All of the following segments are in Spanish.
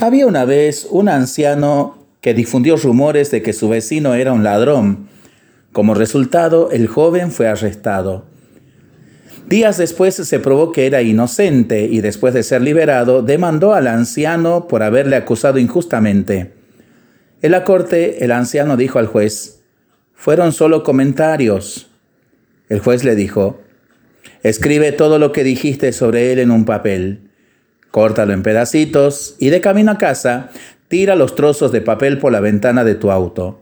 Había una vez un anciano que difundió rumores de que su vecino era un ladrón. Como resultado, el joven fue arrestado. Días después se probó que era inocente y después de ser liberado, demandó al anciano por haberle acusado injustamente. En la corte, el anciano dijo al juez, fueron solo comentarios. El juez le dijo, escribe todo lo que dijiste sobre él en un papel Córtalo en pedacitos y de camino a casa, tira los trozos de papel por la ventana de tu auto.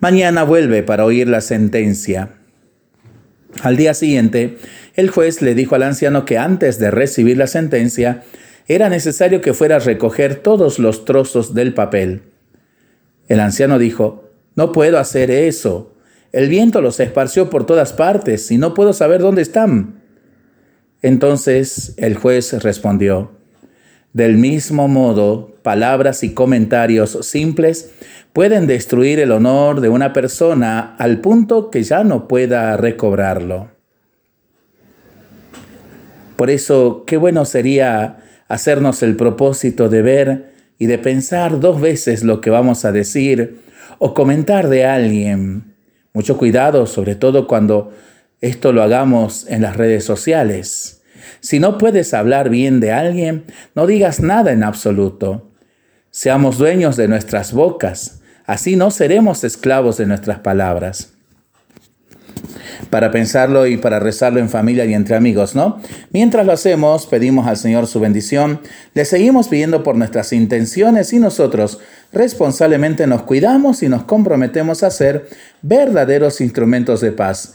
Mañana vuelve para oír la sentencia. Al día siguiente, el juez le dijo al anciano que antes de recibir la sentencia, era necesario que fuera a recoger todos los trozos del papel. El anciano dijo, no puedo hacer eso. El viento los esparció por todas partes y no puedo saber dónde están. Entonces el juez respondió, del mismo modo, palabras y comentarios simples pueden destruir el honor de una persona al punto que ya no pueda recobrarlo. Por eso, qué bueno sería hacernos el propósito de ver y de pensar dos veces lo que vamos a decir o comentar de alguien. Mucho cuidado, sobre todo cuando esto lo hagamos en las redes sociales. Si no puedes hablar bien de alguien, no digas nada en absoluto. Seamos dueños de nuestras bocas, así no seremos esclavos de nuestras palabras. Para pensarlo y para rezarlo en familia y entre amigos, ¿no? Mientras lo hacemos, pedimos al Señor su bendición, le seguimos pidiendo por nuestras intenciones y nosotros responsablemente nos cuidamos y nos comprometemos a ser verdaderos instrumentos de paz